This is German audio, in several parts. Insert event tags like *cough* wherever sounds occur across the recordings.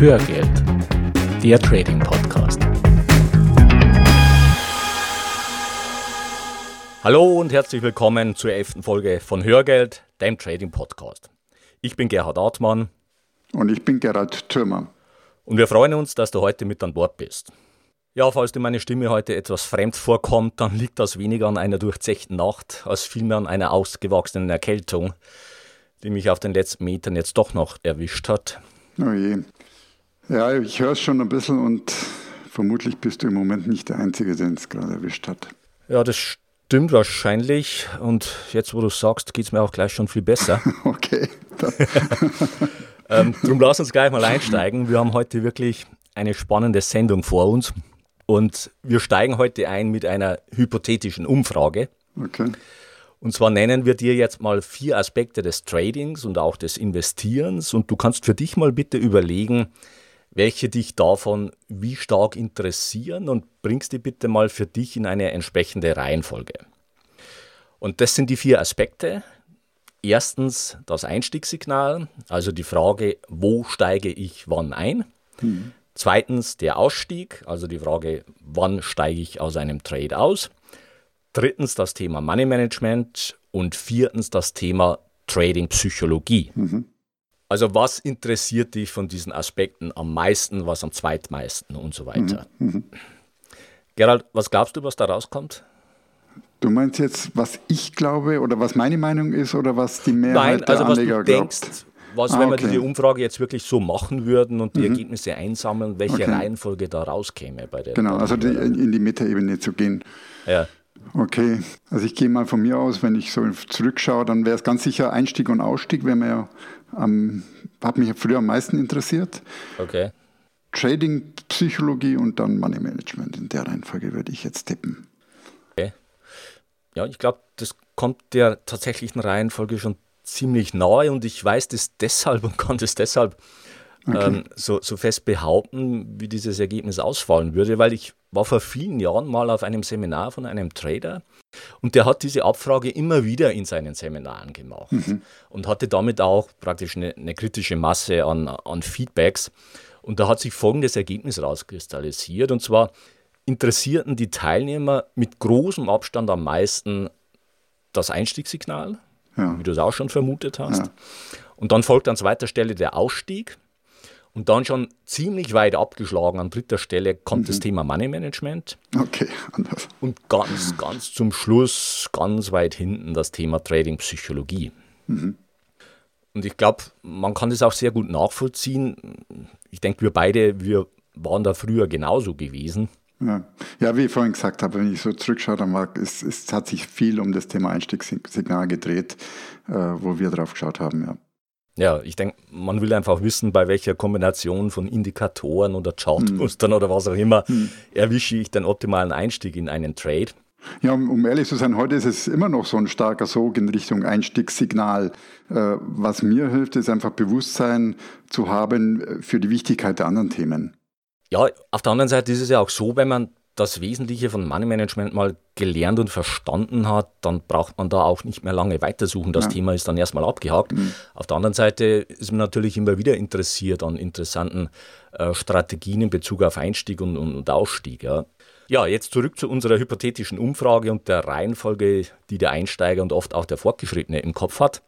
Hörgeld, der Trading Podcast. Hallo und herzlich willkommen zur elften Folge von Hörgeld, dem Trading Podcast. Ich bin Gerhard Artmann. Und ich bin Gerhard Thürmer. Und wir freuen uns, dass du heute mit an Bord bist. Ja, falls dir meine Stimme heute etwas fremd vorkommt, dann liegt das weniger an einer durchzechten Nacht, als vielmehr an einer ausgewachsenen Erkältung, die mich auf den letzten Metern jetzt doch noch erwischt hat. Oh je. Ja, ich höre es schon ein bisschen und vermutlich bist du im Moment nicht der Einzige, den es gerade erwischt hat. Ja, das stimmt wahrscheinlich. Und jetzt, wo du sagst, geht es mir auch gleich schon viel besser. *laughs* okay. *laughs* ähm, darum lass uns gleich mal einsteigen. Wir haben heute wirklich eine spannende Sendung vor uns. Und wir steigen heute ein mit einer hypothetischen Umfrage. Okay. Und zwar nennen wir dir jetzt mal vier Aspekte des Tradings und auch des Investierens. Und du kannst für dich mal bitte überlegen, welche dich davon wie stark interessieren und bringst die bitte mal für dich in eine entsprechende Reihenfolge. Und das sind die vier Aspekte. Erstens das Einstiegssignal, also die Frage, wo steige ich wann ein. Mhm. Zweitens der Ausstieg, also die Frage, wann steige ich aus einem Trade aus. Drittens das Thema Money Management und viertens das Thema Trading Psychologie. Mhm. Also was interessiert dich von diesen Aspekten am meisten, was am zweitmeisten und so weiter? Mhm. mhm. Gerald, was glaubst du, was da rauskommt? Du meinst jetzt, was ich glaube oder was meine Meinung ist oder was die Mehrheit Nein, also der Anleger was du glaubt? Denkst, was, ah, wenn okay. wir diese Umfrage jetzt wirklich so machen würden und die mhm. Ergebnisse einsammeln, welche okay. Reihenfolge da rauskäme bei der Genau, also die, in die Metaebene zu gehen. Ja. Okay, also ich gehe mal von mir aus, wenn ich so zurückschaue, dann wäre es ganz sicher Einstieg und Ausstieg, wäre mir ja am, hat mich früher am meisten interessiert. Okay. Trading, Psychologie und dann Money Management. In der Reihenfolge würde ich jetzt tippen. Okay. Ja, ich glaube, das kommt der tatsächlichen Reihenfolge schon ziemlich nahe und ich weiß das deshalb und kann das deshalb okay. ähm, so, so fest behaupten, wie dieses Ergebnis ausfallen würde, weil ich war vor vielen Jahren mal auf einem Seminar von einem Trader und der hat diese Abfrage immer wieder in seinen Seminaren gemacht mhm. und hatte damit auch praktisch eine, eine, kritische Masse an, an Feedbacks. Und da hat sich folgendes Ergebnis rauskristallisiert und zwar interessierten die Teilnehmer mit großem Abstand am meisten das Einstiegssignal, ja. wie du es auch schon vermutet hast. Ja. Und dann folgt an zweiter Stelle der Ausstieg. Und dann schon ziemlich weit abgeschlagen an dritter Stelle kommt mhm. das Thema Money Management. Okay, anders. Und ganz, ganz zum Schluss, ganz weit hinten das Thema Trading Psychologie. Mhm. Und ich glaube, man kann das auch sehr gut nachvollziehen. Ich denke, wir beide, wir waren da früher genauso gewesen. Ja. ja, wie ich vorhin gesagt habe, wenn ich so zurückschaue, dann war, es, es hat sich viel um das Thema Einstiegssignal gedreht, äh, wo wir drauf geschaut haben. Ja. Ja, ich denke, man will einfach wissen, bei welcher Kombination von Indikatoren oder Chartmustern hm. oder was auch immer hm. erwische ich den optimalen Einstieg in einen Trade. Ja, um, um, ehrlich zu sein, heute ist es immer noch so ein starker Sog in Richtung Einstiegssignal. Äh, was mir hilft, ist einfach Bewusstsein zu haben äh, für die Wichtigkeit der anderen Themen. Ja, auf der anderen Seite ist es ja auch so, wenn man das Wesentliche von Money Management mal gelernt und verstanden hat, dann braucht man da auch nicht mehr lange weitersuchen. Das ja. Thema ist dann erstmal abgehakt. Mhm. Auf der anderen Seite ist man natürlich immer wieder interessiert an interessanten äh, Strategien in Bezug auf Einstieg und, und, und Ausstieg. Ja. ja, jetzt zurück zu unserer hypothetischen Umfrage und der Reihenfolge, die der Einsteiger und oft auch der Fortgeschrittene im Kopf hat.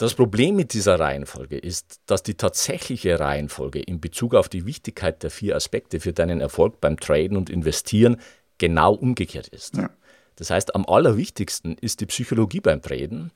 Das Problem mit dieser Reihenfolge ist, dass die tatsächliche Reihenfolge in Bezug auf die Wichtigkeit der vier Aspekte für deinen Erfolg beim Traden und Investieren genau umgekehrt ist. Ja. Das heißt, am allerwichtigsten ist die Psychologie beim Traden,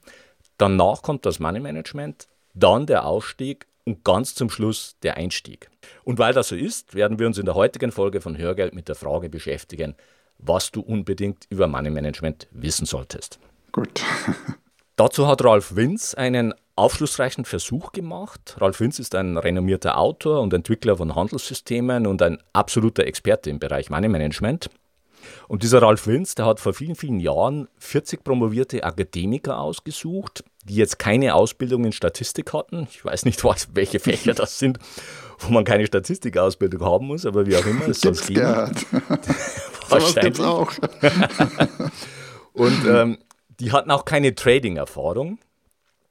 danach kommt das Money Management, dann der Ausstieg und ganz zum Schluss der Einstieg. Und weil das so ist, werden wir uns in der heutigen Folge von Hörgeld mit der Frage beschäftigen, was du unbedingt über Money Management wissen solltest. Gut. *laughs* Dazu hat Ralf Winz einen aufschlussreichen Versuch gemacht. Ralf Winz ist ein renommierter Autor und Entwickler von Handelssystemen und ein absoluter Experte im Bereich Money Management. Und dieser Ralf Winz, der hat vor vielen, vielen Jahren 40 promovierte Akademiker ausgesucht, die jetzt keine Ausbildung in Statistik hatten. Ich weiß nicht, was, welche Fächer das sind, wo man keine Statistikausbildung haben muss, aber wie auch immer, es soll es geben. *laughs* Wahrscheinlich. auch. *laughs* und ähm, die hatten auch keine Trading-Erfahrung.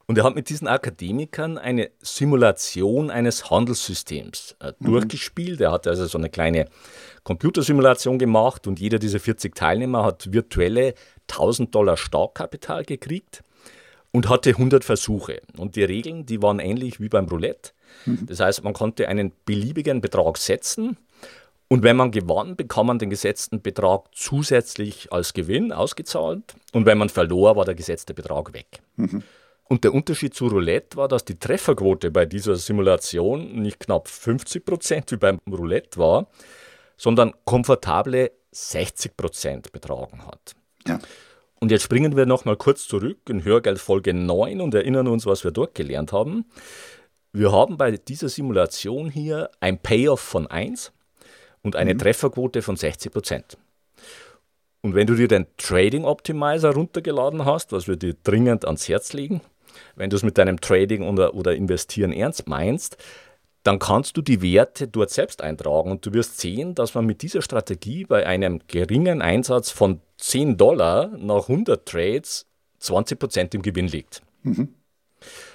Und er hat mit diesen Akademikern eine Simulation eines Handelssystems äh, mhm. durchgespielt. Er hat also so eine kleine Computersimulation gemacht und jeder dieser 40 Teilnehmer hat virtuelle 1000 Dollar Startkapital gekriegt und hatte 100 Versuche. Und die Regeln, die waren ähnlich wie beim Roulette. Mhm. Das heißt, man konnte einen beliebigen Betrag setzen und wenn man gewann, bekam man den gesetzten Betrag zusätzlich als Gewinn ausgezahlt. Und wenn man verlor, war der gesetzte Betrag weg. Mhm. Und der Unterschied zu Roulette war, dass die Trefferquote bei dieser Simulation nicht knapp 50 Prozent wie beim Roulette war, sondern komfortable 60 Prozent betragen hat. Ja. Und jetzt springen wir nochmal kurz zurück in Hörgeld Folge 9 und erinnern uns, was wir dort gelernt haben. Wir haben bei dieser Simulation hier ein Payoff von 1 und eine mhm. Trefferquote von 60 Prozent. Und wenn du dir den Trading Optimizer runtergeladen hast, was wir dir dringend ans Herz legen, wenn du es mit deinem Trading oder, oder Investieren ernst meinst, dann kannst du die Werte dort selbst eintragen und du wirst sehen, dass man mit dieser Strategie bei einem geringen Einsatz von 10 Dollar nach 100 Trades 20 Prozent im Gewinn liegt. Mhm.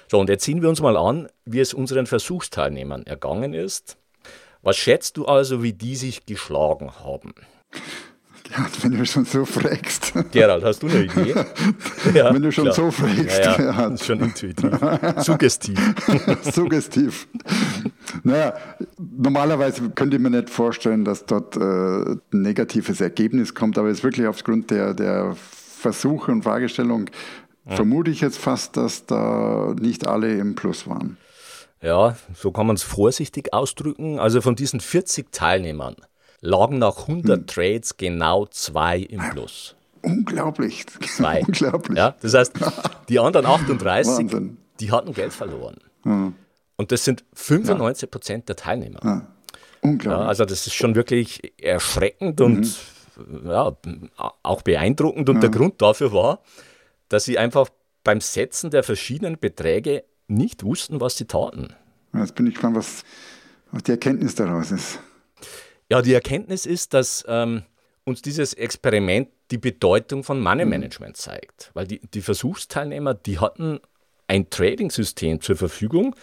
So, und jetzt sehen wir uns mal an, wie es unseren Versuchsteilnehmern ergangen ist. Was schätzt du also, wie die sich geschlagen haben? *laughs* Gerhard, wenn du schon so fragst. Gerald, hast du eine Idee? *laughs* Ja, wenn du schon klar. so fragst. Ja, ja, das ist schon intuitiv. Suggestiv. *laughs* Suggestiv. Naja, normalerweise könnte ich mir nicht vorstellen, dass dort äh, ein negatives Ergebnis kommt, aber jetzt wirklich aufgrund der, der Versuche und Fragestellung ja. vermute ich jetzt fast, dass da nicht alle im Plus waren. Ja, so kann man es vorsichtig ausdrücken. Also von diesen 40 Teilnehmern lagen nach 100 hm. Trades genau zwei im Plus. Unglaublich. Zwei. *laughs* Unglaublich. Ja, das heißt, die anderen 38, Wahnsinn. die hatten Geld verloren. Hm. Und das sind 95 Prozent der Teilnehmer. Ja. Unglaublich. Ja, also das ist schon wirklich erschreckend und mhm. ja, auch beeindruckend. Und ja. der Grund dafür war, dass sie einfach beim Setzen der verschiedenen Beträge nicht wussten, was sie taten. Jetzt bin ich gespannt, was, was die Erkenntnis daraus ist. Ja, die Erkenntnis ist, dass ähm, uns dieses Experiment die Bedeutung von Money mhm. Management zeigt. Weil die, die Versuchsteilnehmer, die hatten ein Trading-System zur Verfügung,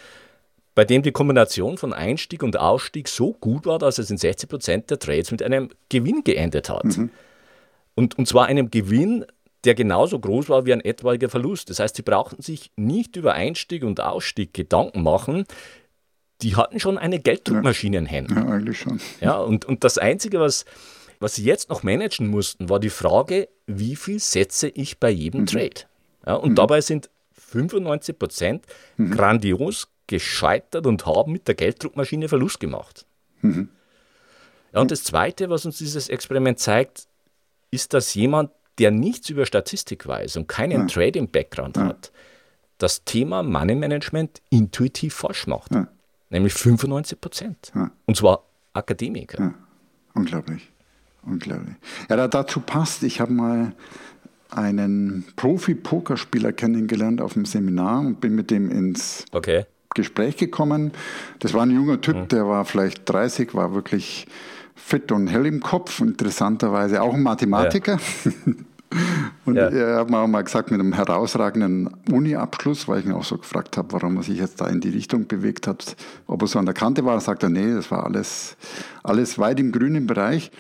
bei dem die Kombination von Einstieg und Ausstieg so gut war, dass es in 60 Prozent der Trades mit einem Gewinn geendet hat. Mhm. Und, und zwar einem Gewinn, der genauso groß war wie ein etwaiger Verlust. Das heißt, sie brauchten sich nicht über Einstieg und Ausstieg Gedanken machen. Die hatten schon eine Gelddruckmaschine in Händen. Ja, eigentlich schon. Ja, und, und das Einzige, was, was sie jetzt noch managen mussten, war die Frage, wie viel setze ich bei jedem mhm. Trade? Ja, und mhm. dabei sind 95 Prozent mhm. grandios gescheitert und haben mit der Gelddruckmaschine Verlust gemacht. Mhm. Ja, und das Zweite, was uns dieses Experiment zeigt, ist, dass jemand, der nichts über Statistik weiß und keinen ja. Trading-Background ja. hat, das Thema Money Management intuitiv falsch macht. Ja. Nämlich 95 Prozent. Und zwar Akademiker. Unglaublich. Unglaublich. Ja, dazu passt, ich habe mal einen Profi-Pokerspieler kennengelernt auf dem Seminar und bin mit dem ins okay. Gespräch gekommen. Das war ein junger Typ, mhm. der war vielleicht 30, war wirklich fit und hell im Kopf, interessanterweise auch ein Mathematiker. Ja. *laughs* und ja. er hat mir auch mal gesagt, mit einem herausragenden Uni-Abschluss, weil ich ihn auch so gefragt habe, warum er sich jetzt da in die Richtung bewegt hat, ob er so an der Kante war, sagt er, nee, das war alles, alles weit im grünen Bereich.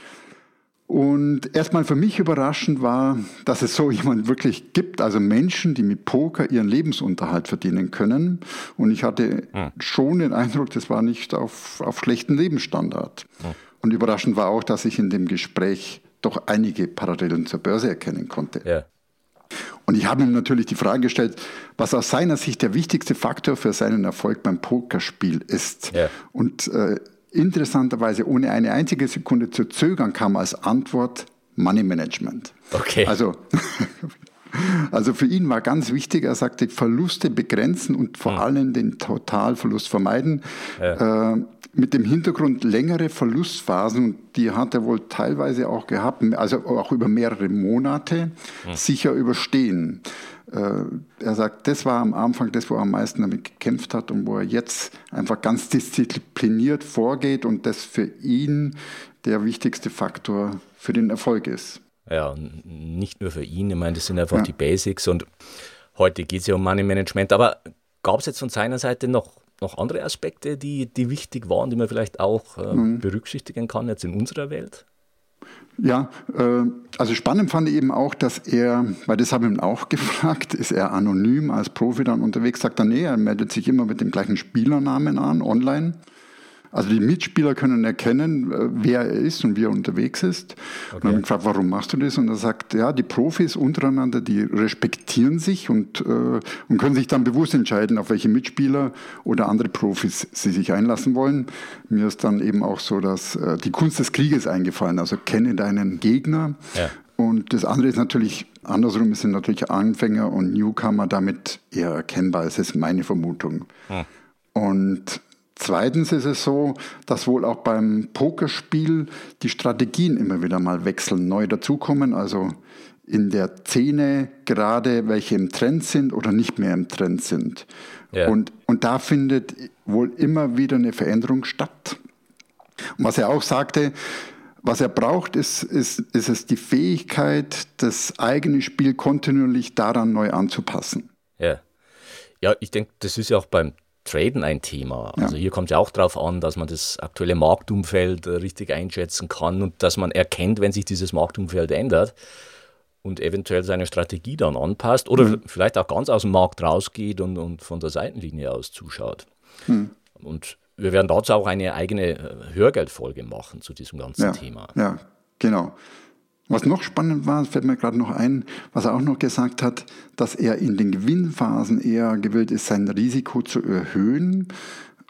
Und erstmal für mich überraschend war, dass es so *laughs* jemand wirklich gibt, also Menschen, die mit Poker ihren Lebensunterhalt verdienen können. Und ich hatte hm. schon den Eindruck, das war nicht auf, auf schlechten Lebensstandard. Hm. Und überraschend war auch, dass ich in dem Gespräch doch einige Parallelen zur Börse erkennen konnte. Ja. Und ich habe ihm natürlich die Frage gestellt, was aus seiner Sicht der wichtigste Faktor für seinen Erfolg beim Pokerspiel ist. Ja. Und äh, interessanterweise, ohne eine einzige Sekunde zu zögern, kam als Antwort Money Management. Okay. Also, *laughs* also für ihn war ganz wichtig, er sagte, Verluste begrenzen und vor hm. allem den Totalverlust vermeiden. Ja. Äh, mit dem Hintergrund längere Verlustphasen, und die hat er wohl teilweise auch gehabt, also auch über mehrere Monate, hm. sicher überstehen. Äh, er sagt, das war am Anfang das, wo er am meisten damit gekämpft hat und wo er jetzt einfach ganz diszipliniert vorgeht und das für ihn der wichtigste Faktor für den Erfolg ist. Ja, nicht nur für ihn, ich meine, das sind einfach ja. die Basics und Heute geht es ja um Money Management, aber gab es jetzt von seiner Seite noch, noch andere Aspekte, die, die wichtig waren, die man vielleicht auch äh, mhm. berücksichtigen kann jetzt in unserer Welt? Ja, äh, also spannend fand ich eben auch, dass er, weil das habe ich ihn auch *laughs* gefragt, ist er anonym als Profi dann unterwegs, sagt er, nee, er meldet sich immer mit dem gleichen Spielernamen an, online. Also die Mitspieler können erkennen, äh, wer er ist und wie er unterwegs ist. Okay. Und dann gefragt, warum machst du das? Und er sagt, ja, die Profis untereinander, die respektieren sich und, äh, und können sich dann bewusst entscheiden, auf welche Mitspieler oder andere Profis sie sich einlassen wollen. Mir ist dann eben auch so, dass äh, die Kunst des Krieges eingefallen. Also kenne deinen Gegner. Ja. Und das andere ist natürlich, andersrum sind natürlich Anfänger und Newcomer damit eher erkennbar. Das ist meine Vermutung. Hm. Und Zweitens ist es so, dass wohl auch beim Pokerspiel die Strategien immer wieder mal wechseln, neu dazukommen. Also in der Szene gerade welche im Trend sind oder nicht mehr im Trend sind. Yeah. Und, und da findet wohl immer wieder eine Veränderung statt. Und was er auch sagte, was er braucht, ist, ist, ist es die Fähigkeit, das eigene Spiel kontinuierlich daran neu anzupassen. Ja, ja ich denke, das ist ja auch beim Traden ein Thema. Ja. Also hier kommt es ja auch darauf an, dass man das aktuelle Marktumfeld äh, richtig einschätzen kann und dass man erkennt, wenn sich dieses Marktumfeld ändert und eventuell seine Strategie dann anpasst oder mhm. vielleicht auch ganz aus dem Markt rausgeht und, und von der Seitenlinie aus zuschaut. Mhm. Und wir werden dazu auch eine eigene äh, Hörgeldfolge machen zu diesem ganzen ja, Thema. Ja, genau. Was noch spannend war, fällt mir gerade noch ein, was er auch noch gesagt hat, dass er in den Gewinnphasen eher gewillt ist, sein Risiko zu erhöhen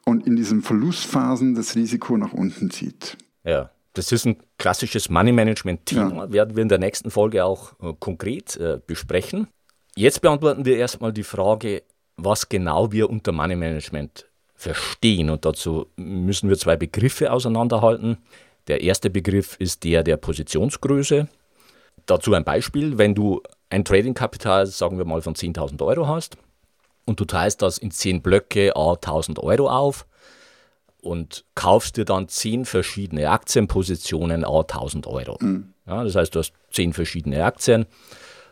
und in diesen Verlustphasen das Risiko nach unten zieht. Ja, das ist ein klassisches Money-Management-Thema, ja. werden wir in der nächsten Folge auch äh, konkret äh, besprechen. Jetzt beantworten wir erstmal die Frage, was genau wir unter Money-Management verstehen. Und dazu müssen wir zwei Begriffe auseinanderhalten. Der erste Begriff ist der der Positionsgröße. Dazu ein Beispiel, wenn du ein Trading-Kapital, sagen wir mal, von 10.000 Euro hast und du teilst das in 10 Blöcke a 1.000 Euro auf und kaufst dir dann 10 verschiedene Aktienpositionen a 1.000 Euro. Mhm. Ja, das heißt, du hast 10 verschiedene Aktien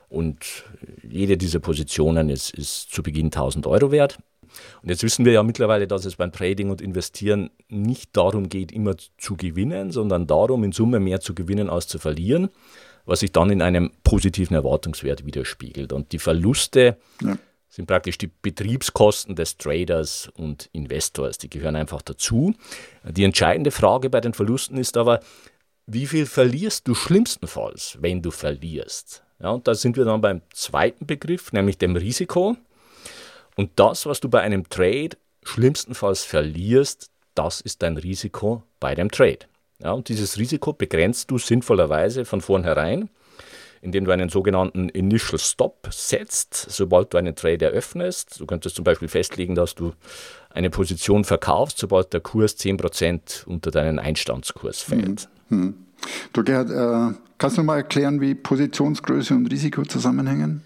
und jede dieser Positionen ist, ist zu Beginn 1.000 Euro wert. Und jetzt wissen wir ja mittlerweile, dass es beim Trading und Investieren nicht darum geht, immer zu gewinnen, sondern darum, in Summe mehr zu gewinnen als zu verlieren, was sich dann in einem positiven Erwartungswert widerspiegelt. Und die Verluste ja. sind praktisch die Betriebskosten des Traders und Investors. Die gehören einfach dazu. Die entscheidende Frage bei den Verlusten ist aber, wie viel verlierst du schlimmstenfalls, wenn du verlierst? Ja, und da sind wir dann beim zweiten Begriff, nämlich dem Risiko. Und das, was du bei einem Trade schlimmstenfalls verlierst, das ist dein Risiko bei dem Trade. Ja, und dieses Risiko begrenzt du sinnvollerweise von vornherein, indem du einen sogenannten Initial Stop setzt, sobald du einen Trade eröffnest. Du könntest zum Beispiel festlegen, dass du eine Position verkaufst, sobald der Kurs 10% unter deinen Einstandskurs fällt. Hm, hm. Du Gerhard, äh, kannst du mal erklären, wie Positionsgröße und Risiko zusammenhängen?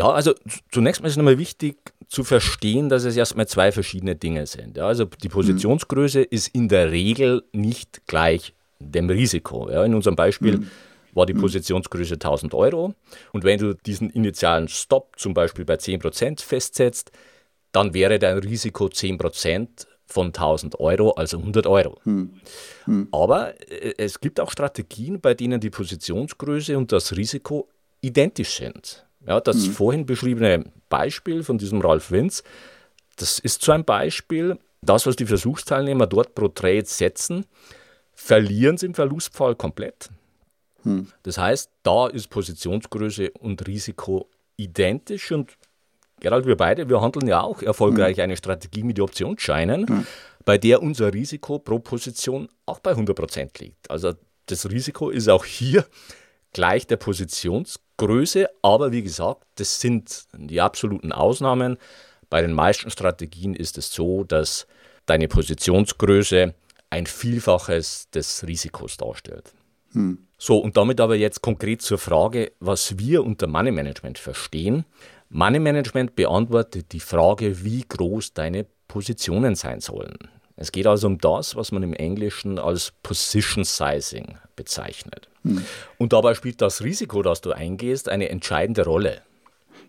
Ja, also zunächst mal ist es nochmal wichtig zu verstehen, dass es erstmal zwei verschiedene Dinge sind. Ja, also die Positionsgröße mhm. ist in der Regel nicht gleich dem Risiko. Ja, in unserem Beispiel mhm. war die mhm. Positionsgröße 1000 Euro. Und wenn du diesen initialen Stop zum Beispiel bei 10% festsetzt, dann wäre dein Risiko 10% von 1000 Euro, also 100 Euro. Hm. Hm. Aber äh, es gibt auch Strategien, bei denen die Positionsgröße und das Risiko identisch sind. Ja, das mhm. vorhin beschriebene Beispiel von diesem Ralf Winz, das ist so ein Beispiel, das, was die Versuchsteilnehmer dort pro Trade setzen, verlieren sie im Verlustfall komplett. Mhm. Das heißt, da ist Positionsgröße und Risiko identisch und Gerald, wir beide, wir handeln ja auch erfolgreich mhm. eine Strategie mit Optionsscheinen, mhm. bei der unser Risiko pro Position auch bei 100% liegt. Also das Risiko ist auch hier gleich der Positionsgröße Größe, aber wie gesagt, das sind die absoluten Ausnahmen. Bei den meisten Strategien ist es so, dass deine Positionsgröße ein Vielfaches des Risikos darstellt. Hm. So, und damit aber jetzt konkret zur Frage, was wir unter Money Management verstehen. Money Management beantwortet die Frage, wie groß deine Positionen sein sollen. Es geht also um das, was man im Englischen als Position Sizing bezeichnet. Hm. Und dabei spielt das Risiko, das du eingehst, eine entscheidende Rolle.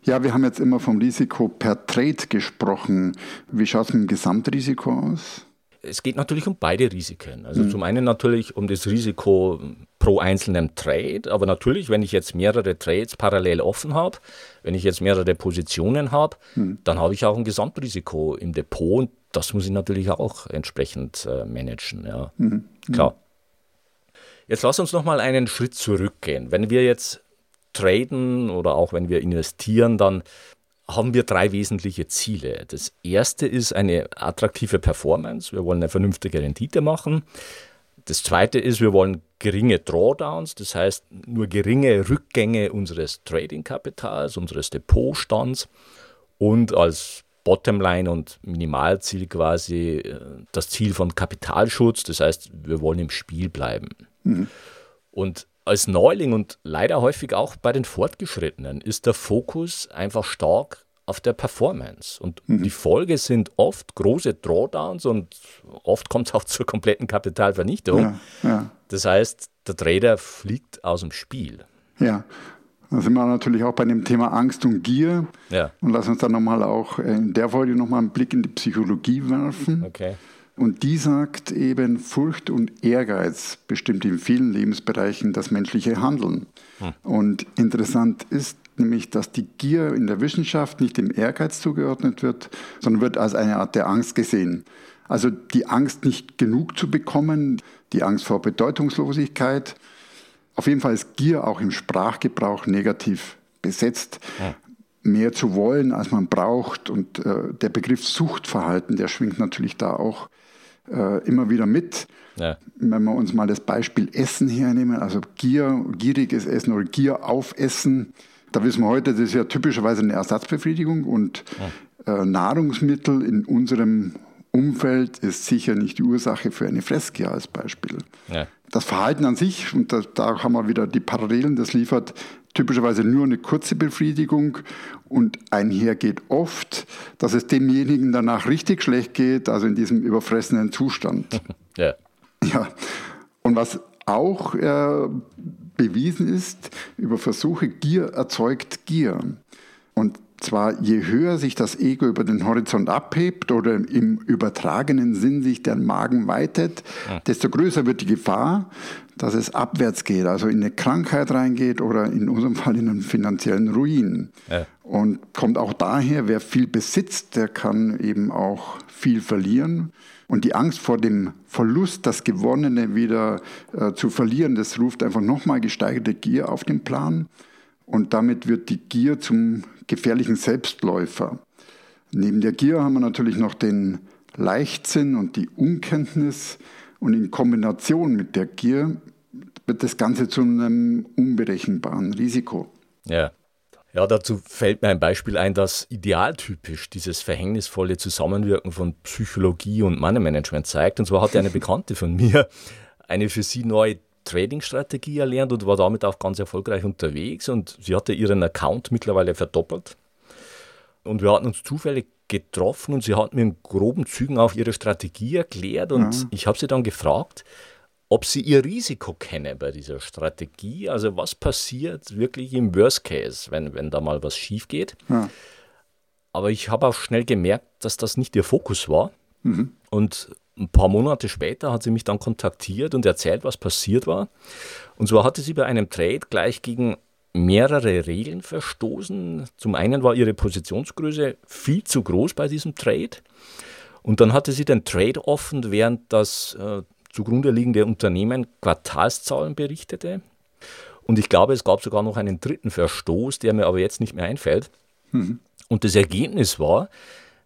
Ja, wir haben jetzt immer vom Risiko per Trade gesprochen. Wie schaut es mit dem Gesamtrisiko aus? Es geht natürlich um beide Risiken. Also mhm. zum einen natürlich um das Risiko pro einzelnen Trade, aber natürlich, wenn ich jetzt mehrere Trades parallel offen habe, wenn ich jetzt mehrere Positionen habe, mhm. dann habe ich auch ein Gesamtrisiko im Depot und das muss ich natürlich auch entsprechend äh, managen. Ja. Mhm. Klar. Jetzt lass uns noch mal einen Schritt zurückgehen. Wenn wir jetzt traden oder auch wenn wir investieren, dann haben wir drei wesentliche Ziele. Das erste ist eine attraktive Performance. Wir wollen eine vernünftige Rendite machen. Das zweite ist, wir wollen geringe Drawdowns, das heißt nur geringe Rückgänge unseres Trading-Kapitals, unseres Depotstands und als Bottomline und Minimalziel quasi äh, das Ziel von Kapitalschutz, das heißt, wir wollen im Spiel bleiben. Mhm. Und als Neuling und leider häufig auch bei den Fortgeschrittenen ist der Fokus einfach stark auf der Performance. Und mhm. die Folge sind oft große Drawdowns und oft kommt es auch zur kompletten Kapitalvernichtung. Ja, ja. Das heißt, der Trader fliegt aus dem Spiel. Ja, da sind wir natürlich auch bei dem Thema Angst und Gier. Ja. Und lass uns dann nochmal auch in der Folge nochmal einen Blick in die Psychologie werfen. Okay. Und die sagt eben, Furcht und Ehrgeiz bestimmt in vielen Lebensbereichen das menschliche Handeln. Hm. Und interessant ist nämlich, dass die Gier in der Wissenschaft nicht dem Ehrgeiz zugeordnet wird, sondern wird als eine Art der Angst gesehen. Also die Angst, nicht genug zu bekommen, die Angst vor Bedeutungslosigkeit. Auf jeden Fall ist Gier auch im Sprachgebrauch negativ besetzt. Ja. Mehr zu wollen, als man braucht. Und äh, der Begriff Suchtverhalten, der schwingt natürlich da auch äh, immer wieder mit. Ja. Wenn wir uns mal das Beispiel Essen hernehmen, also Gier, gieriges Essen oder Gier auf Essen, da wissen wir heute, das ist ja typischerweise eine Ersatzbefriedigung und ja. äh, Nahrungsmittel in unserem Umfeld ist sicher nicht die Ursache für eine Fressgier als Beispiel. Ja. Das Verhalten an sich, und da, da haben wir wieder die Parallelen, das liefert typischerweise nur eine kurze Befriedigung und einher geht oft, dass es demjenigen danach richtig schlecht geht, also in diesem überfressenen Zustand. *laughs* ja. ja. Und was auch äh, bewiesen ist über Versuche, Gier erzeugt Gier. Und zwar je höher sich das Ego über den Horizont abhebt oder im übertragenen Sinn sich der Magen weitet, desto größer wird die Gefahr, dass es abwärts geht, also in eine Krankheit reingeht oder in unserem Fall in einen finanziellen Ruin. Ja. Und kommt auch daher, wer viel besitzt, der kann eben auch viel verlieren. Und die Angst vor dem Verlust, das Gewonnene wieder äh, zu verlieren, das ruft einfach nochmal gesteigerte Gier auf den Plan. Und damit wird die Gier zum gefährlichen Selbstläufer. Neben der Gier haben wir natürlich noch den Leichtsinn und die Unkenntnis. Und in Kombination mit der Gier wird das Ganze zu einem unberechenbaren Risiko. Ja. Ja, dazu fällt mir ein Beispiel ein, das idealtypisch dieses verhängnisvolle Zusammenwirken von Psychologie und Money Management zeigt. Und zwar hatte eine *laughs* Bekannte von mir eine für sie neue Trading-Strategie erlernt und war damit auch ganz erfolgreich unterwegs. Und sie hatte ihren Account mittlerweile verdoppelt. Und wir hatten uns zufällig getroffen und sie hat mir in groben Zügen auch ihre Strategie erklärt. Und ja. ich habe sie dann gefragt, ob sie ihr Risiko kennen bei dieser Strategie. Also was passiert wirklich im Worst Case, wenn, wenn da mal was schief geht. Ja. Aber ich habe auch schnell gemerkt, dass das nicht ihr Fokus war. Mhm. Und ein paar Monate später hat sie mich dann kontaktiert und erzählt, was passiert war. Und zwar hatte sie bei einem Trade gleich gegen mehrere Regeln verstoßen. Zum einen war ihre Positionsgröße viel zu groß bei diesem Trade. Und dann hatte sie den Trade offen, während das äh, zugrunde liegende Unternehmen Quartalszahlen berichtete. Und ich glaube, es gab sogar noch einen dritten Verstoß, der mir aber jetzt nicht mehr einfällt. Mhm. Und das Ergebnis war,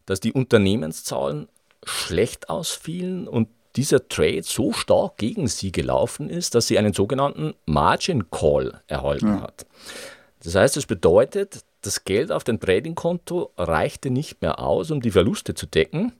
dass die Unternehmenszahlen schlecht ausfielen und dieser Trade so stark gegen sie gelaufen ist, dass sie einen sogenannten Margin Call erhalten ja. hat. Das heißt, es bedeutet, das Geld auf dem Tradingkonto reichte nicht mehr aus, um die Verluste zu decken.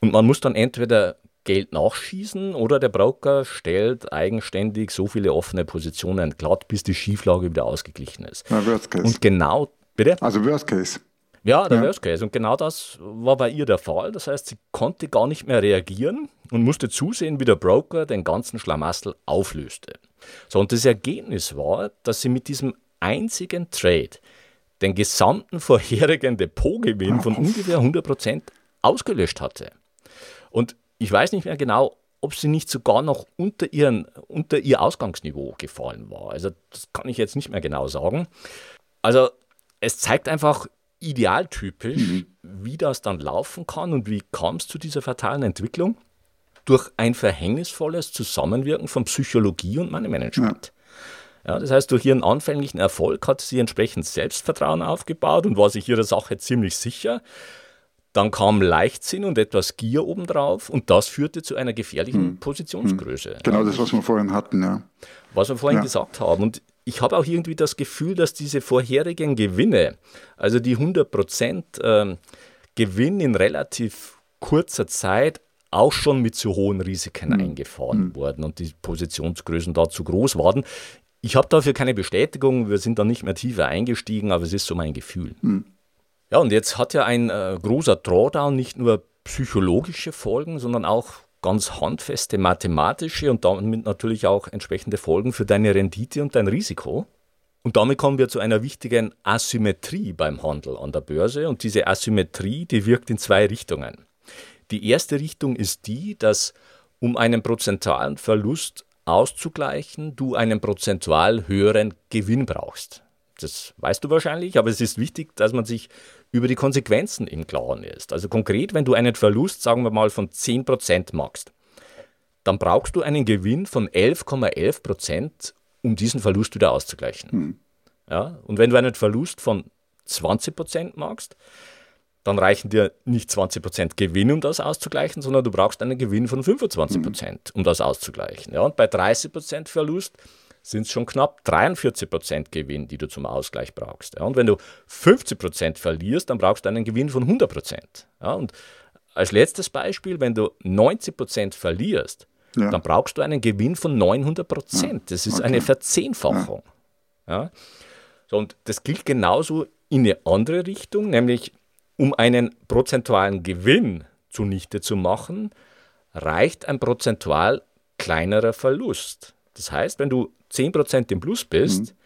Und man muss dann entweder Geld nachschießen oder der Broker stellt eigenständig so viele offene Positionen glatt, bis die Schieflage wieder ausgeglichen ist. Na, Worst Case. Und genau, bitte? Also Worst Case. Ja, der ja. Worst Case. Und genau das war bei ihr der Fall. Das heißt, sie konnte gar nicht mehr reagieren und musste zusehen, wie der Broker den ganzen Schlamassel auflöste. So, und das Ergebnis war, dass sie mit diesem einzigen Trade den gesamten vorherigen Depotgewinn von ungefähr 100 Prozent ausgelöscht hatte. Und ich weiß nicht mehr genau, ob sie nicht sogar noch unter, ihren, unter ihr Ausgangsniveau gefallen war. Also das kann ich jetzt nicht mehr genau sagen. Also es zeigt einfach idealtypisch, mhm. wie das dann laufen kann und wie kam es zu dieser fatalen Entwicklung? Durch ein verhängnisvolles Zusammenwirken von Psychologie und Money Management. Ja. ja. das heißt, durch ihren anfänglichen Erfolg hat sie entsprechend Selbstvertrauen aufgebaut und war sich ihrer Sache ziemlich sicher. Dann kam Leichtsinn und etwas Gier obendrauf und das führte zu einer gefährlichen hm. Positionsgröße. Genau das, was wir vorhin hatten, ja. Was wir vorhin ja. gesagt haben. Und ich habe auch irgendwie das Gefühl, dass diese vorherigen Gewinne, also die 100% äh, Gewinn in relativ kurzer Zeit, auch schon mit zu hohen Risiken mhm. eingefahren mhm. wurden und die Positionsgrößen da zu groß waren. Ich habe dafür keine Bestätigung, wir sind da nicht mehr tiefer eingestiegen, aber es ist so mein Gefühl. Mhm. Ja, und jetzt hat ja ein äh, großer Drawdown nicht nur psychologische Folgen, sondern auch ganz handfeste mathematische und damit natürlich auch entsprechende Folgen für deine Rendite und dein Risiko. Und damit kommen wir zu einer wichtigen Asymmetrie beim Handel an der Börse. Und diese Asymmetrie, die wirkt in zwei Richtungen. Die erste Richtung ist die, dass um einen prozentualen Verlust auszugleichen, du einen prozentual höheren Gewinn brauchst. Das weißt du wahrscheinlich, aber es ist wichtig, dass man sich über die Konsequenzen im Klaren ist. Also konkret, wenn du einen Verlust, sagen wir mal, von 10% machst, dann brauchst du einen Gewinn von 11,11%, um diesen Verlust wieder auszugleichen. Hm. Ja? Und wenn du einen Verlust von 20% machst, dann reichen dir nicht 20% Gewinn, um das auszugleichen, sondern du brauchst einen Gewinn von 25%, hm. um das auszugleichen. Ja? Und bei 30% Verlust sind es schon knapp 43 Prozent Gewinn, die du zum Ausgleich brauchst. Ja, und wenn du 50 Prozent verlierst, dann brauchst du einen Gewinn von 100 Prozent. Ja, und als letztes Beispiel, wenn du 90 Prozent verlierst, ja. dann brauchst du einen Gewinn von 900 Prozent. Das ist okay. eine Verzehnfachung. So, und das gilt genauso in eine andere Richtung, nämlich um einen prozentualen Gewinn zunichte zu machen, reicht ein prozentual kleinerer Verlust. Das heißt, wenn du 10% im Plus bist, mhm.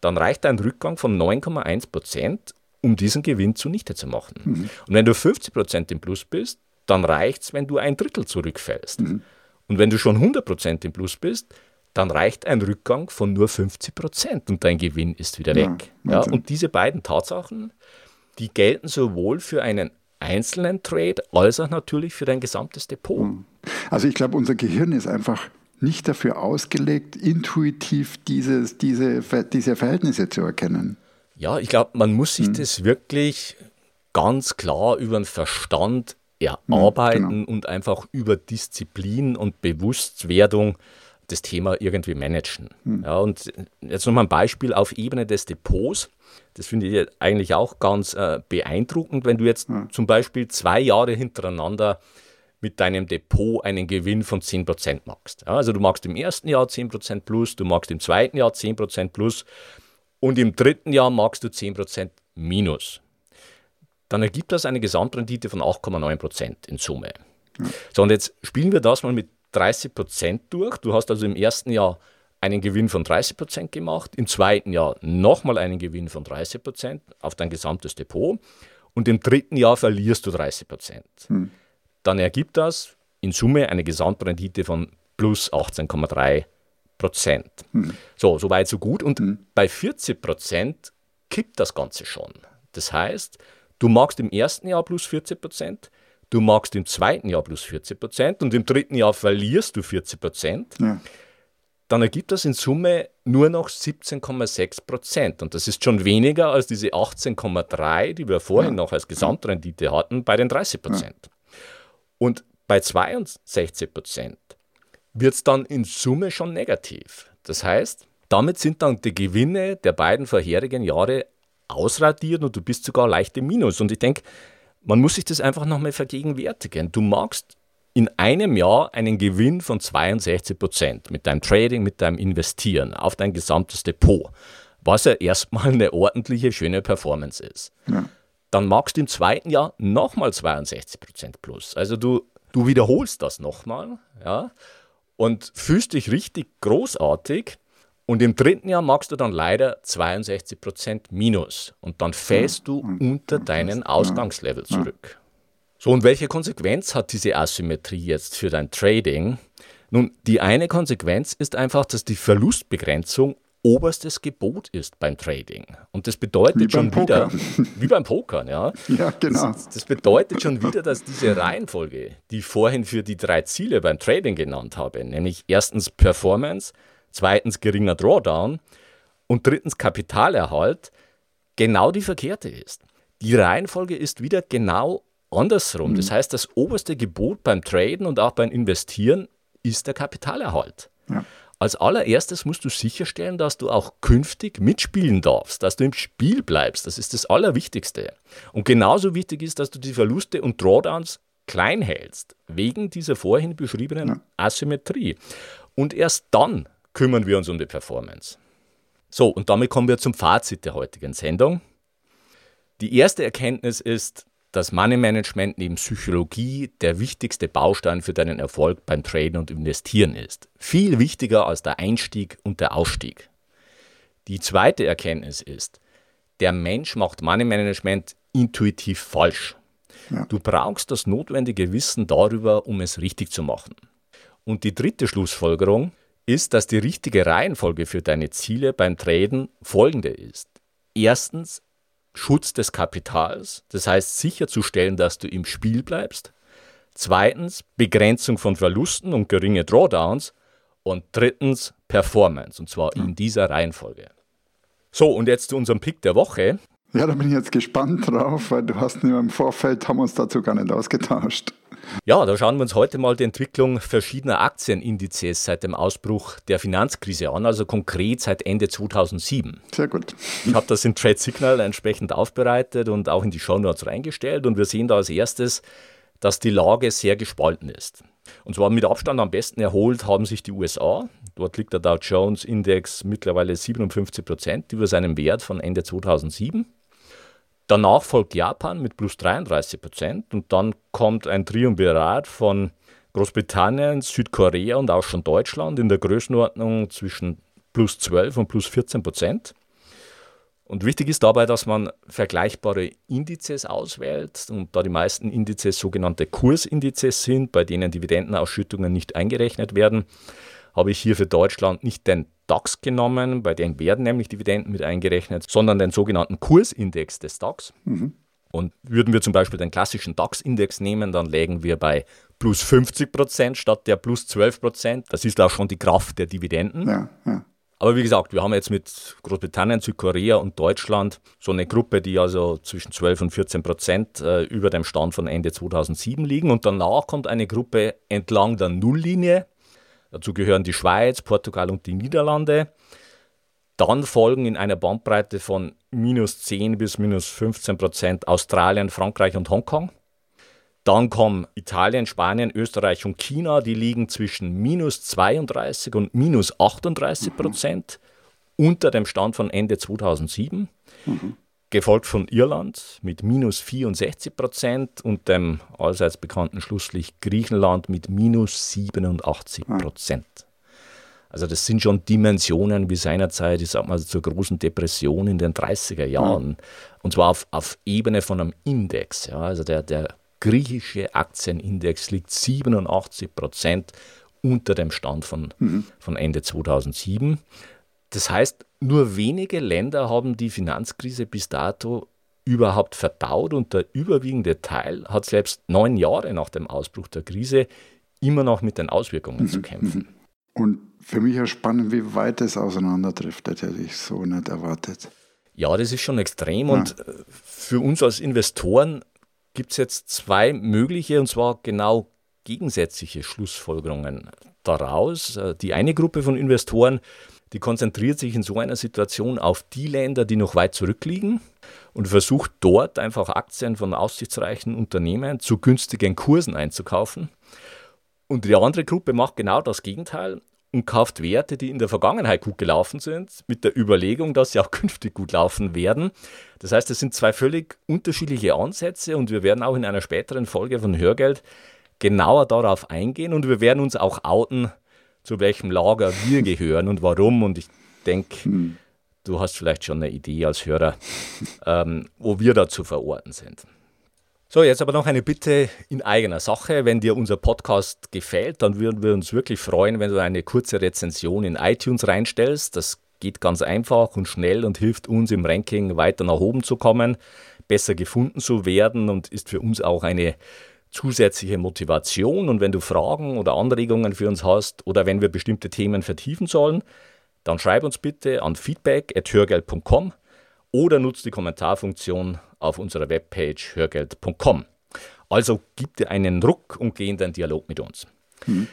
dann reicht ein Rückgang von 9,1%, um diesen Gewinn zunichte zu machen. Mhm. Und wenn du 50% im Plus bist, dann reicht es, wenn du ein Drittel zurückfällst. Mhm. Und wenn du schon 100% im Plus bist, dann reicht ein Rückgang von nur 50% und dein Gewinn ist wieder weg. Ja, ja, und diese beiden Tatsachen, die gelten sowohl für einen einzelnen Trade als auch natürlich für dein gesamtes Depot. Mhm. Also ich glaube, unser Gehirn ist einfach nicht dafür ausgelegt, intuitiv dieses, diese, diese Verhältnisse zu erkennen. Ja, ich glaube, man muss sich hm. das wirklich ganz klar über den Verstand erarbeiten hm, genau. und einfach über Disziplin und Bewusstwerdung das Thema irgendwie managen. Hm. Ja, und jetzt nochmal ein Beispiel auf Ebene des Depots. Das finde ich eigentlich auch ganz äh, beeindruckend, wenn du jetzt ja. zum Beispiel zwei Jahre hintereinander mit deinem Depot einen Gewinn von 10% machst. Ja, also du machst im ersten Jahr 10% plus, du machst im zweiten Jahr 10% plus und im dritten Jahr machst du 10% minus. Dann ergibt das eine Gesamtrendite von 8,9% in Summe. So, und jetzt spielen wir das mal mit 30% durch. Du hast also im ersten Jahr einen Gewinn von 30% gemacht, im zweiten Jahr nochmal einen Gewinn von 30% auf dein gesamtes Depot und im dritten Jahr verlierst du 30%. Hm dann ergibt das in Summe eine Gesamtrendite von plus 18,3 Prozent. Hm. So, so weit, so gut. Und hm. bei 40 Prozent kippt das Ganze schon. Das heißt, du magst im ersten Jahr plus 40 Prozent, du magst im zweiten Jahr plus 40 Prozent und im dritten Jahr verlierst du 40 Prozent. Ja. Dann ergibt das in Summe nur noch 17,6 Prozent. Und das ist schon weniger als diese 18,3, die wir vorhin ja. noch als Gesamtrendite hatten, bei den 30 Prozent. Ja. Und bei 62 Prozent wird es dann in Summe schon negativ. Das heißt, damit sind dann die Gewinne der beiden vorherigen Jahre ausradiert und du bist sogar leicht im Minus. Und ich denke, man muss sich das einfach nochmal vergegenwärtigen. Du magst in einem Jahr einen Gewinn von 62 Prozent mit deinem Trading, mit deinem Investieren auf dein gesamtes Depot, was ja erstmal eine ordentliche, schöne Performance ist. Ja dann magst du im zweiten Jahr nochmal 62% plus. Also du, du wiederholst das nochmal ja, und fühlst dich richtig großartig. Und im dritten Jahr machst du dann leider 62% Minus und dann fällst du unter deinen Ausgangslevel zurück. So, und welche Konsequenz hat diese Asymmetrie jetzt für dein Trading? Nun, die eine Konsequenz ist einfach, dass die Verlustbegrenzung oberstes Gebot ist beim Trading. Und das bedeutet schon wieder, *laughs* wie beim Pokern, ja. *laughs* Ja, genau. Das, das, bedeutet schon wieder, dass diese Reihenfolge, die ich vorhin für die drei Ziele beim Trading genannt habe, nämlich erstens Performance, zweitens geringer Drawdown und drittens Kapitalerhalt, genau die verkehrte ist. Die Reihenfolge ist wieder genau andersrum. Mhm. Das heißt, das oberste Gebot beim Traden und auch beim Investieren ist der Kapitalerhalt. Ja. Als allererstes musst du sicherstellen, dass du auch künftig mitspielen darfst, dass du im Spiel bleibst. Das ist das Allerwichtigste. Und genauso wichtig ist, dass du die Verluste und Drawdowns klein hältst, wegen dieser vorhin beschriebenen ja. Asymmetrie. Und erst dann kümmern wir uns um die Performance. So, und damit kommen wir zum Fazit der heutigen Sendung. Die erste Erkenntnis ist, dass Money Management neben Psychologie der wichtigste Baustein für deinen Erfolg beim Traden und Investieren ist. Viel wichtiger als der Einstieg und der Ausstieg. Die zweite Erkenntnis ist, der Mensch macht Money Management intuitiv falsch. Ja. Du brauchst das notwendige Wissen darüber, um es richtig zu machen. Und die dritte Schlussfolgerung ist, dass die richtige Reihenfolge für deine Ziele beim Traden folgende ist. Erstens Schutz des Kapitals, das heißt sicherzustellen, dass du im Spiel bleibst. Zweitens Begrenzung von Verlusten und geringe Drawdowns. Und drittens Performance, und zwar in dieser Reihenfolge. So, und jetzt zu unserem Pick der Woche. Ja, da bin ich jetzt gespannt drauf, weil du hast ja im Vorfeld, haben wir uns dazu gar nicht ausgetauscht. Ja, da schauen wir uns heute mal die Entwicklung verschiedener Aktienindizes seit dem Ausbruch der Finanzkrise an, also konkret seit Ende 2007. Sehr gut. Ich habe das in Trade Signal entsprechend aufbereitet und auch in die Show Notes reingestellt und wir sehen da als erstes, dass die Lage sehr gespalten ist. Und zwar mit Abstand am besten erholt haben sich die USA. Dort liegt der Dow Jones Index mittlerweile 57 Prozent über seinem Wert von Ende 2007. Danach folgt Japan mit plus 33 Prozent und dann kommt ein Triumvirat von Großbritannien, Südkorea und auch schon Deutschland in der Größenordnung zwischen plus 12 und plus 14 Prozent. Und wichtig ist dabei, dass man vergleichbare Indizes auswählt und da die meisten Indizes sogenannte Kursindizes sind, bei denen Dividendenausschüttungen nicht eingerechnet werden, habe ich hier für Deutschland nicht den DAX genommen, bei dem werden nämlich Dividenden mit eingerechnet, sondern den sogenannten Kursindex des DAX. Mhm. Und würden wir zum Beispiel den klassischen DAX-Index nehmen, dann lägen wir bei plus 50 Prozent statt der plus 12 Prozent. Das ist auch schon die Kraft der Dividenden. Ja, ja. Aber wie gesagt, wir haben jetzt mit Großbritannien, Südkorea und Deutschland so eine Gruppe, die also zwischen 12 und 14 Prozent äh, über dem Stand von Ende 2007 liegen. Und danach kommt eine Gruppe entlang der Nulllinie, Dazu gehören die Schweiz, Portugal und die Niederlande. Dann folgen in einer Bandbreite von minus 10 bis minus 15 Prozent Australien, Frankreich und Hongkong. Dann kommen Italien, Spanien, Österreich und China, die liegen zwischen minus 32 und minus 38 Prozent mhm. unter dem Stand von Ende 2007. Mhm gefolgt von Irland mit minus 64 Prozent und dem allseits bekannten Schlusslicht Griechenland mit minus 87 Prozent. Also das sind schon Dimensionen wie seinerzeit, ich sag mal, zur großen Depression in den 30er Jahren. Und zwar auf, auf Ebene von einem Index. Ja. Also der, der griechische Aktienindex liegt 87 Prozent unter dem Stand von, mhm. von Ende 2007. Das heißt, nur wenige Länder haben die Finanzkrise bis dato überhaupt verdaut und der überwiegende Teil hat selbst neun Jahre nach dem Ausbruch der Krise immer noch mit den Auswirkungen zu kämpfen. *laughs* Und für mich auch spannend, wie weit es auseinanderdriftet, hätte ich so nicht erwartet. Ja, das ist schon extrem ja. und äh, für uns als Investoren gibt es jetzt zwei mögliche und zwar genau gegensätzliche Schlussfolgerungen daraus. Äh, die eine Gruppe von Investoren die konzentriert sich in so einer Situation auf die Länder, die noch weit zurückliegen und versucht dort einfach Aktien von aussichtsreichen Unternehmen zu günstigen Kursen einzukaufen. Und die andere Gruppe macht genau das Gegenteil und kauft Werte, die in der Vergangenheit gut gelaufen sind, mit der Überlegung, dass sie auch *laughs* künftig gut laufen werden. Das heißt, es sind zwei völlig unterschiedliche Ansätze und wir werden auch in einer späteren Folge von Hörgeld genauer darauf eingehen und wir werden uns auch outen, zu welchem Lager wir *laughs* gehören und warum. Und ich denke, hm. du hast vielleicht schon eine Idee als Hörer, ähm, wo wir da zu verorten sind. So, jetzt aber noch eine Bitte in eigener Sache. Wenn dir unser Podcast gefällt, dann würden wir uns wirklich freuen, wenn du eine kurze Rezension in iTunes reinstellst. Das geht ganz einfach und schnell und hilft uns im Ranking weiter nach oben zu kommen, besser gefunden zu werden und ist für uns auch eine zusätzliche Motivation. Und wenn du Fragen oder Anregungen für uns hast oder wenn wir bestimmte Themen vertiefen sollen, dann schreib uns bitte an feedback.hörgeld.com oder nutzt die Kommentarfunktion auf unserer Webpage hörgeld.com. Also gib dir einen Ruck und geh in den Dialog mit uns. Mhm.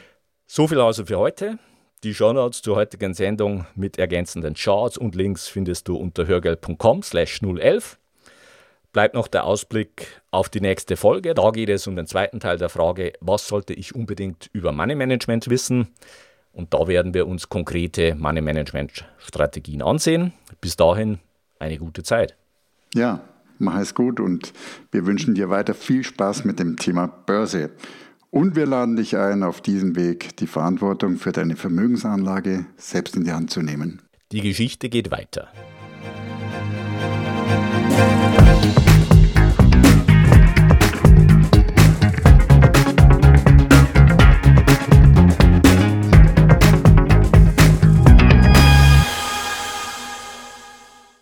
So viel also für heute. Die Shownotes zur heutigen Sendung mit ergänzenden Charts und Links findest du unter hörgeld.com slash 011. Bleibt noch der Ausblick auf die nächste Folge. Da geht es um den zweiten Teil der Frage, was sollte ich unbedingt über Money Management wissen? Und da werden wir uns konkrete Money Management Strategien ansehen. Bis dahin eine gute Zeit. Ja, mach es gut und wir wünschen dir weiter viel Spaß mit dem Thema Börse. Und wir laden dich ein, auf diesem Weg die Verantwortung für deine Vermögensanlage selbst in die Hand zu nehmen. Die Geschichte geht weiter.